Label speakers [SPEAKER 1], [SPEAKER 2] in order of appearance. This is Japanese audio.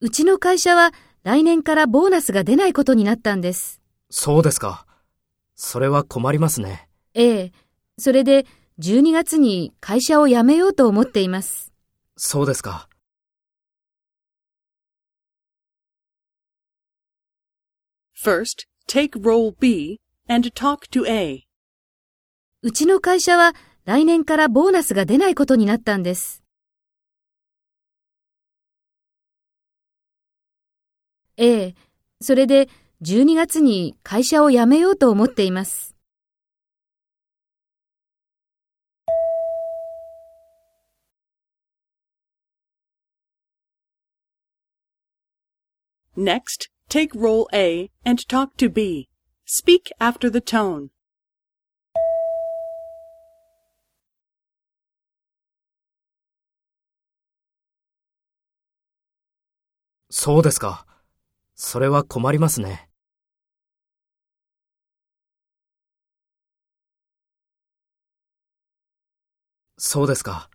[SPEAKER 1] うちの会社は来年からボーナスが出ないことになったんです。
[SPEAKER 2] そうですか。それは困りますね。
[SPEAKER 1] ええ。それで12月に会社を辞めようと思っています。
[SPEAKER 2] そうですか。
[SPEAKER 3] First, take role B and talk to A.
[SPEAKER 1] うちの会社は来年からボーナスが出ないことになったんです。ええ。それで12月に会社を辞めようと思っています。
[SPEAKER 3] Next, take role A and talk to B. Speak after the tone.
[SPEAKER 2] そうですか。それは困りますね。そうですか。